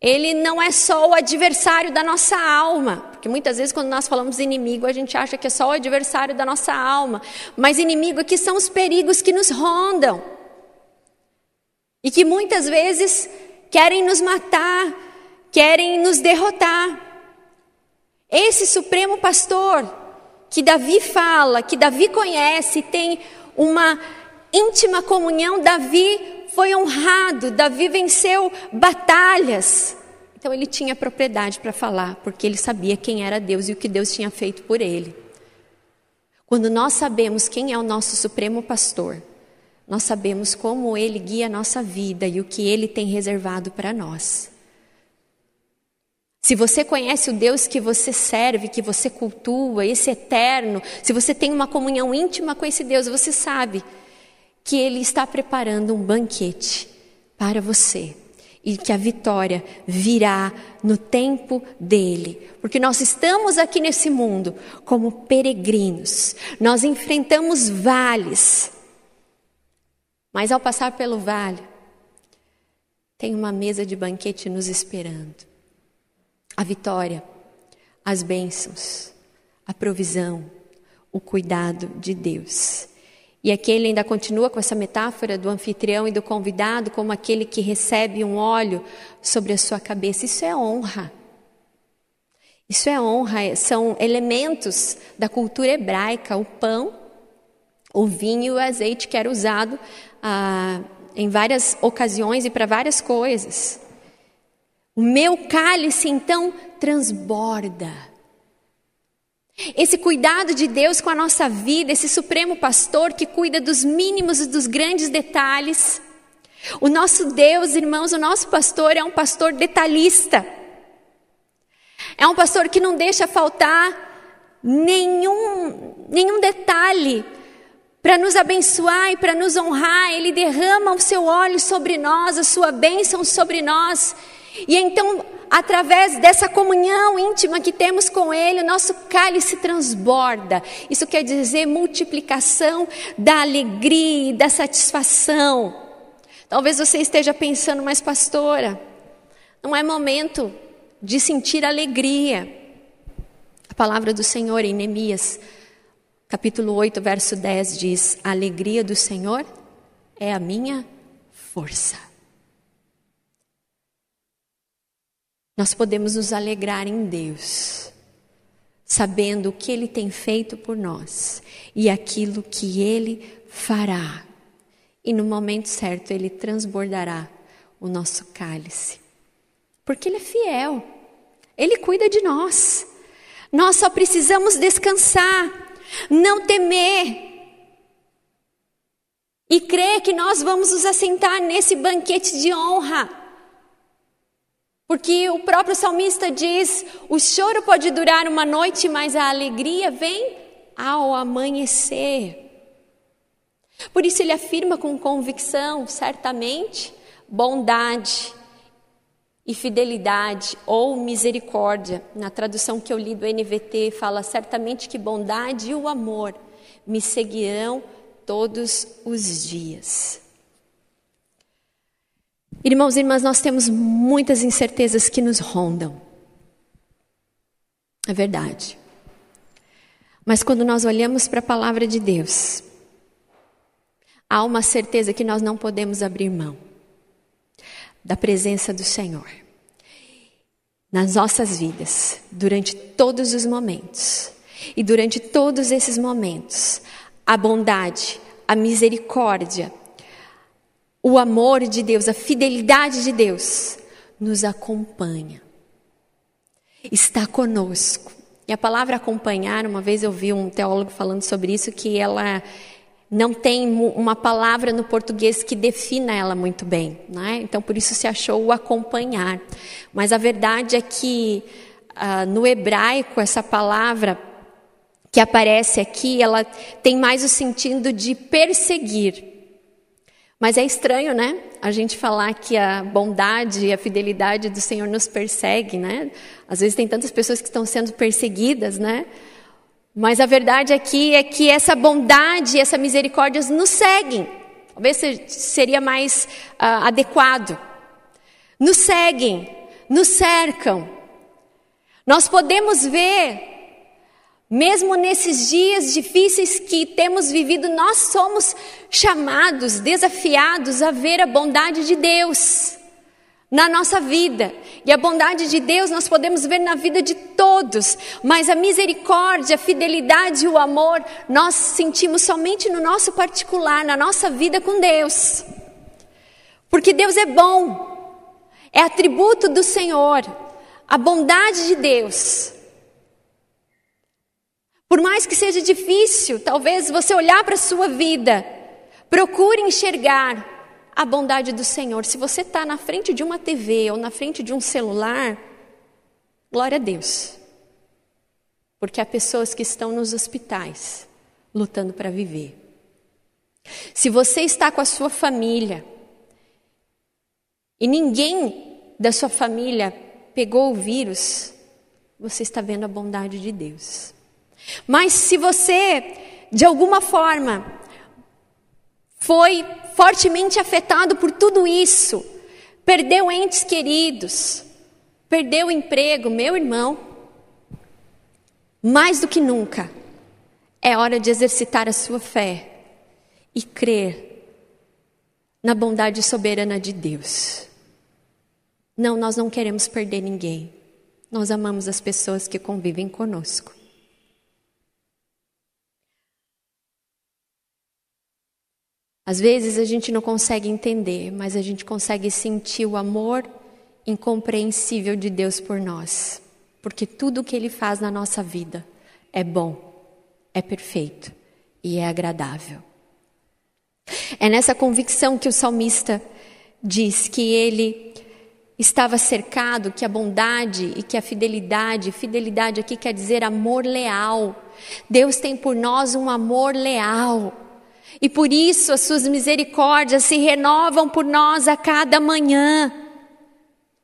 ele não é só o adversário da nossa alma, porque muitas vezes quando nós falamos inimigo, a gente acha que é só o adversário da nossa alma, mas inimigo aqui são os perigos que nos rondam. E que muitas vezes querem nos matar, querem nos derrotar. Esse supremo pastor que Davi fala, que Davi conhece, tem uma íntima comunhão, Davi foi honrado, Davi venceu batalhas. Então ele tinha propriedade para falar, porque ele sabia quem era Deus e o que Deus tinha feito por ele. Quando nós sabemos quem é o nosso supremo pastor, nós sabemos como ele guia a nossa vida e o que ele tem reservado para nós. Se você conhece o Deus que você serve, que você cultua, esse eterno, se você tem uma comunhão íntima com esse Deus, você sabe que Ele está preparando um banquete para você e que a vitória virá no tempo dele. Porque nós estamos aqui nesse mundo como peregrinos, nós enfrentamos vales, mas ao passar pelo vale, tem uma mesa de banquete nos esperando. A vitória, as bênçãos, a provisão, o cuidado de Deus. E aqui ele ainda continua com essa metáfora do anfitrião e do convidado como aquele que recebe um óleo sobre a sua cabeça. Isso é honra. Isso é honra, são elementos da cultura hebraica, o pão, o vinho e o azeite que era usado ah, em várias ocasiões e para várias coisas. O meu cálice então transborda. Esse cuidado de Deus com a nossa vida, esse supremo pastor que cuida dos mínimos e dos grandes detalhes. O nosso Deus, irmãos, o nosso pastor é um pastor detalhista. É um pastor que não deixa faltar nenhum, nenhum detalhe para nos abençoar e para nos honrar, Ele derrama o seu óleo sobre nós, a sua bênção sobre nós. E então, através dessa comunhão íntima que temos com Ele, o nosso cálice transborda. Isso quer dizer multiplicação da alegria e da satisfação. Talvez você esteja pensando, mas pastora, não é momento de sentir alegria. A palavra do Senhor em Neemias, capítulo 8, verso 10 diz: A alegria do Senhor é a minha força. Nós podemos nos alegrar em Deus, sabendo o que Ele tem feito por nós e aquilo que Ele fará. E no momento certo Ele transbordará o nosso cálice. Porque Ele é fiel, Ele cuida de nós. Nós só precisamos descansar, não temer e crer que nós vamos nos assentar nesse banquete de honra. Porque o próprio salmista diz: o choro pode durar uma noite, mas a alegria vem ao amanhecer. Por isso ele afirma com convicção, certamente, bondade e fidelidade ou misericórdia. Na tradução que eu li do NVT, fala certamente que bondade e o amor me seguirão todos os dias. Irmãos e irmãs, nós temos muitas incertezas que nos rondam. É verdade. Mas quando nós olhamos para a palavra de Deus, há uma certeza que nós não podemos abrir mão da presença do Senhor nas nossas vidas, durante todos os momentos. E durante todos esses momentos, a bondade, a misericórdia, o amor de Deus, a fidelidade de Deus nos acompanha. Está conosco. E a palavra acompanhar, uma vez eu vi um teólogo falando sobre isso, que ela não tem uma palavra no português que defina ela muito bem, né? então por isso se achou o acompanhar. Mas a verdade é que uh, no hebraico essa palavra que aparece aqui, ela tem mais o sentido de perseguir. Mas é estranho, né? A gente falar que a bondade e a fidelidade do Senhor nos persegue, né? Às vezes tem tantas pessoas que estão sendo perseguidas, né? Mas a verdade aqui é que essa bondade e essa misericórdia nos seguem. Talvez seria mais uh, adequado. Nos seguem, nos cercam. Nós podemos ver, mesmo nesses dias difíceis que temos vivido, nós somos chamados, desafiados a ver a bondade de Deus na nossa vida. E a bondade de Deus nós podemos ver na vida de todos, mas a misericórdia, a fidelidade e o amor nós sentimos somente no nosso particular, na nossa vida com Deus. Porque Deus é bom, é atributo do Senhor, a bondade de Deus. Por mais que seja difícil, talvez você olhar para a sua vida, procure enxergar a bondade do Senhor. Se você está na frente de uma TV ou na frente de um celular, glória a Deus. Porque há pessoas que estão nos hospitais lutando para viver. Se você está com a sua família e ninguém da sua família pegou o vírus, você está vendo a bondade de Deus. Mas se você, de alguma forma, foi fortemente afetado por tudo isso, perdeu entes queridos, perdeu o emprego, meu irmão, mais do que nunca, é hora de exercitar a sua fé e crer na bondade soberana de Deus. Não, nós não queremos perder ninguém. Nós amamos as pessoas que convivem conosco. Às vezes a gente não consegue entender, mas a gente consegue sentir o amor incompreensível de Deus por nós, porque tudo o que Ele faz na nossa vida é bom, é perfeito e é agradável. É nessa convicção que o salmista diz que ele estava cercado, que a bondade e que a fidelidade, fidelidade aqui quer dizer amor leal. Deus tem por nós um amor leal. E por isso as suas misericórdias se renovam por nós a cada manhã.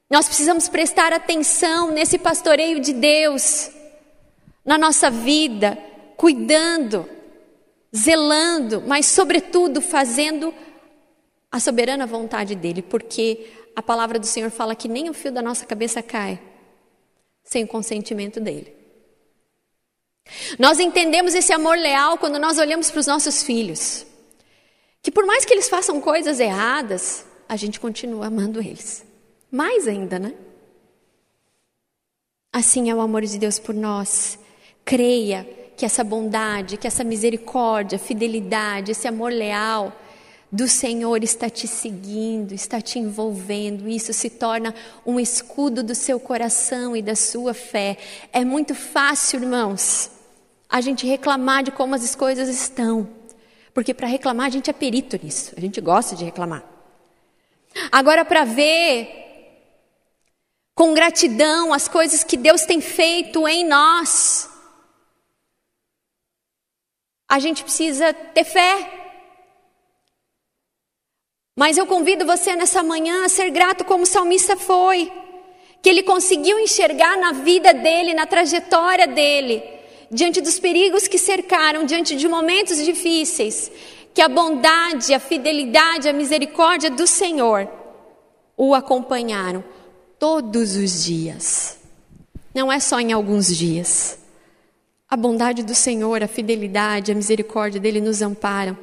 Nós precisamos prestar atenção nesse pastoreio de Deus, na nossa vida, cuidando, zelando, mas, sobretudo, fazendo a soberana vontade dEle, porque a palavra do Senhor fala que nem o fio da nossa cabeça cai sem o consentimento dEle. Nós entendemos esse amor leal quando nós olhamos para os nossos filhos, que por mais que eles façam coisas erradas, a gente continua amando eles. Mais ainda, né? Assim é o amor de Deus por nós. Creia que essa bondade, que essa misericórdia, fidelidade, esse amor leal do Senhor está te seguindo, está te envolvendo. Isso se torna um escudo do seu coração e da sua fé. É muito fácil, irmãos, a gente reclamar de como as coisas estão. Porque para reclamar a gente é perito nisso, a gente gosta de reclamar. Agora, para ver com gratidão as coisas que Deus tem feito em nós, a gente precisa ter fé. Mas eu convido você nessa manhã a ser grato como o salmista foi, que ele conseguiu enxergar na vida dele, na trajetória dele, diante dos perigos que cercaram, diante de momentos difíceis, que a bondade, a fidelidade, a misericórdia do Senhor o acompanharam todos os dias. Não é só em alguns dias. A bondade do Senhor, a fidelidade, a misericórdia dele nos amparam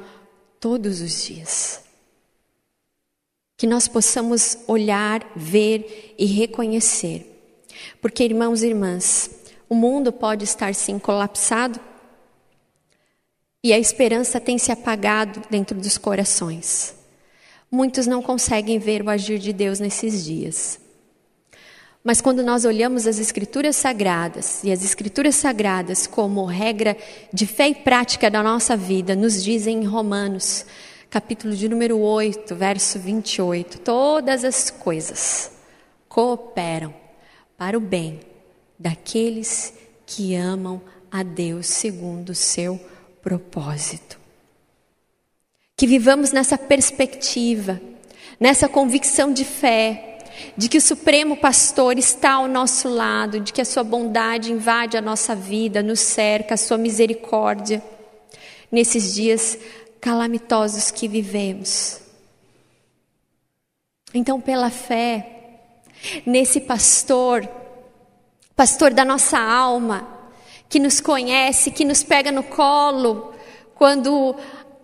todos os dias. Que nós possamos olhar, ver e reconhecer. Porque, irmãos e irmãs, o mundo pode estar sim colapsado e a esperança tem se apagado dentro dos corações. Muitos não conseguem ver o agir de Deus nesses dias. Mas quando nós olhamos as Escrituras Sagradas, e as Escrituras Sagradas, como regra de fé e prática da nossa vida, nos dizem em Romanos, capítulo de número 8, verso 28, todas as coisas cooperam para o bem daqueles que amam a Deus segundo o seu propósito. Que vivamos nessa perspectiva, nessa convicção de fé, de que o Supremo Pastor está ao nosso lado, de que a sua bondade invade a nossa vida, nos cerca, a sua misericórdia, nesses dias calamitosos que vivemos. Então, pela fé, nesse pastor, pastor da nossa alma, que nos conhece, que nos pega no colo, quando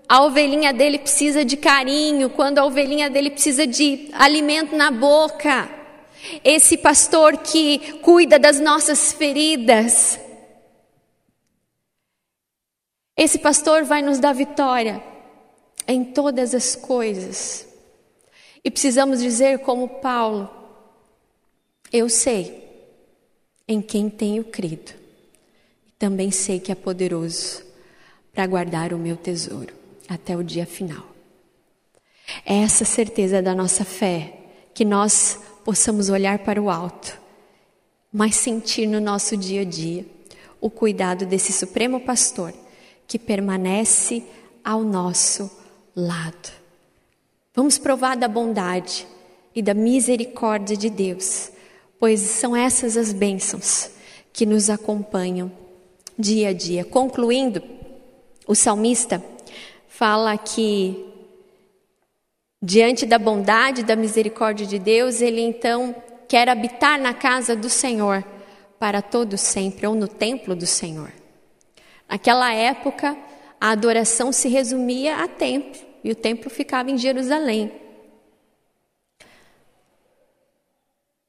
a ovelhinha dele precisa de carinho, quando a ovelhinha dele precisa de alimento na boca. Esse pastor que cuida das nossas feridas. Esse pastor vai nos dar vitória em todas as coisas. E precisamos dizer, como Paulo: Eu sei em quem tenho crido, também sei que é poderoso para guardar o meu tesouro até o dia final. É essa certeza da nossa fé que nós possamos olhar para o alto, mas sentir no nosso dia a dia o cuidado desse Supremo Pastor que permanece ao nosso lado. Vamos provar da bondade e da misericórdia de Deus, pois são essas as bênçãos que nos acompanham dia a dia. Concluindo, o salmista fala que, diante da bondade e da misericórdia de Deus, ele então quer habitar na casa do Senhor para todo sempre, ou no templo do Senhor. Naquela época, a adoração se resumia a templo, e o templo ficava em Jerusalém.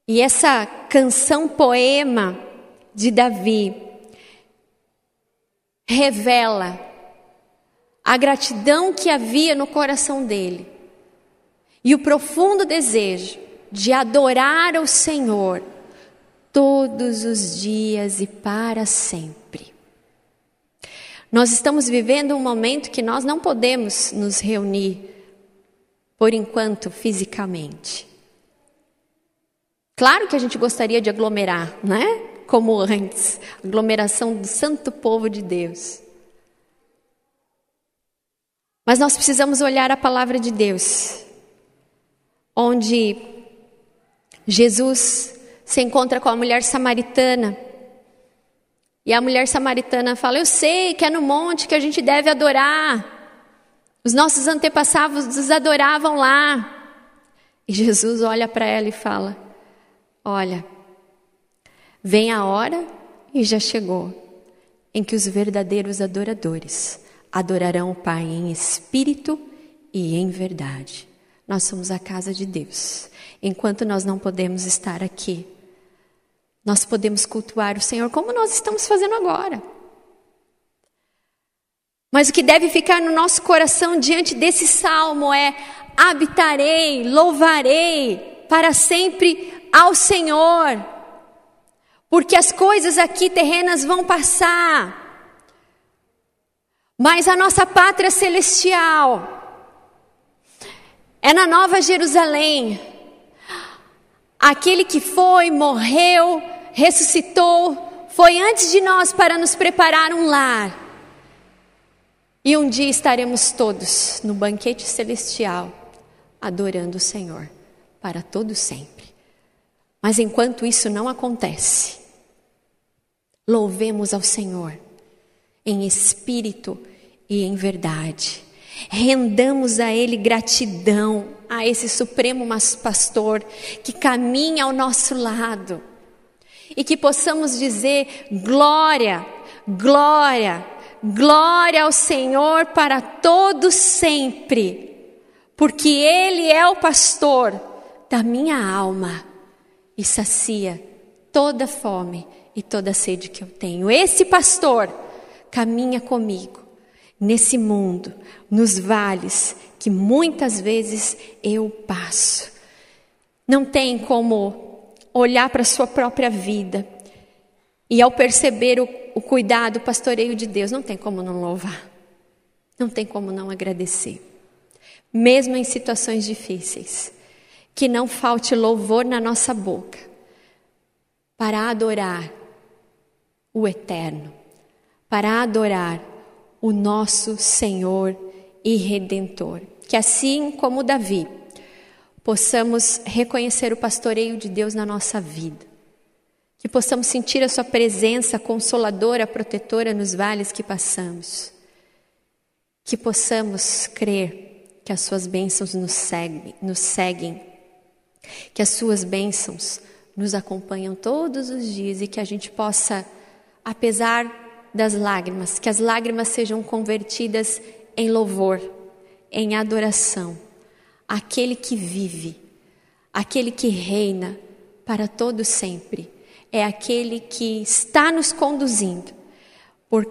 E essa canção poema de Davi revela a gratidão que havia no coração dele e o profundo desejo de adorar o Senhor todos os dias e para sempre. Nós estamos vivendo um momento que nós não podemos nos reunir, por enquanto, fisicamente. Claro que a gente gostaria de aglomerar, né? Como antes, aglomeração do santo povo de Deus. Mas nós precisamos olhar a palavra de Deus, onde Jesus se encontra com a mulher samaritana. E a mulher samaritana fala: Eu sei que é no monte que a gente deve adorar. Os nossos antepassados adoravam lá. E Jesus olha para ela e fala: Olha, vem a hora e já chegou em que os verdadeiros adoradores adorarão o Pai em espírito e em verdade. Nós somos a casa de Deus. Enquanto nós não podemos estar aqui, nós podemos cultuar o Senhor como nós estamos fazendo agora. Mas o que deve ficar no nosso coração diante desse salmo é: habitarei, louvarei para sempre ao Senhor, porque as coisas aqui terrenas vão passar, mas a nossa pátria celestial é na Nova Jerusalém. Aquele que foi, morreu, ressuscitou, foi antes de nós para nos preparar um lar. E um dia estaremos todos no banquete celestial adorando o Senhor para todo sempre. Mas enquanto isso não acontece, louvemos ao Senhor em espírito e em verdade. Rendamos a Ele gratidão, a esse Supremo Pastor que caminha ao nosso lado. E que possamos dizer: glória, glória, glória ao Senhor para todos sempre porque Ele é o pastor da minha alma e sacia toda fome e toda sede que eu tenho. Esse pastor caminha comigo nesse mundo, nos vales que muitas vezes eu passo. Não tem como olhar para a sua própria vida e ao perceber o, o cuidado, o pastoreio de Deus, não tem como não louvar, não tem como não agradecer mesmo em situações difíceis. Que não falte louvor na nossa boca para adorar o Eterno, para adorar o nosso Senhor e Redentor. Que assim como Davi, possamos reconhecer o pastoreio de Deus na nossa vida. Que possamos sentir a Sua presença consoladora, protetora nos vales que passamos. Que possamos crer que as suas bênçãos nos seguem, nos seguem, que as suas bênçãos nos acompanham todos os dias e que a gente possa, apesar das lágrimas, que as lágrimas sejam convertidas em louvor, em adoração. Aquele que vive, aquele que reina para todo sempre, é aquele que está nos conduzindo por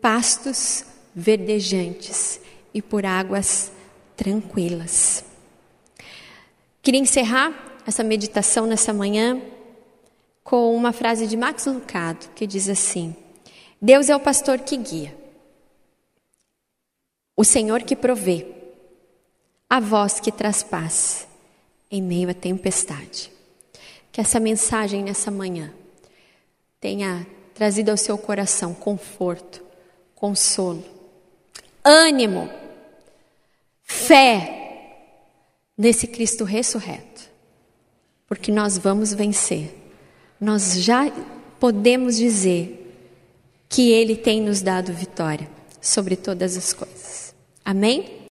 pastos verdejantes e por águas tranquilas. Queria encerrar essa meditação nessa manhã com uma frase de Max Lucado que diz assim: Deus é o pastor que guia, o Senhor que provê, a voz que traz paz em meio à tempestade. Que essa mensagem nessa manhã tenha trazido ao seu coração conforto, consolo, ânimo fé nesse Cristo ressurreto, porque nós vamos vencer. Nós já podemos dizer que Ele tem nos dado vitória sobre todas as coisas. Amém?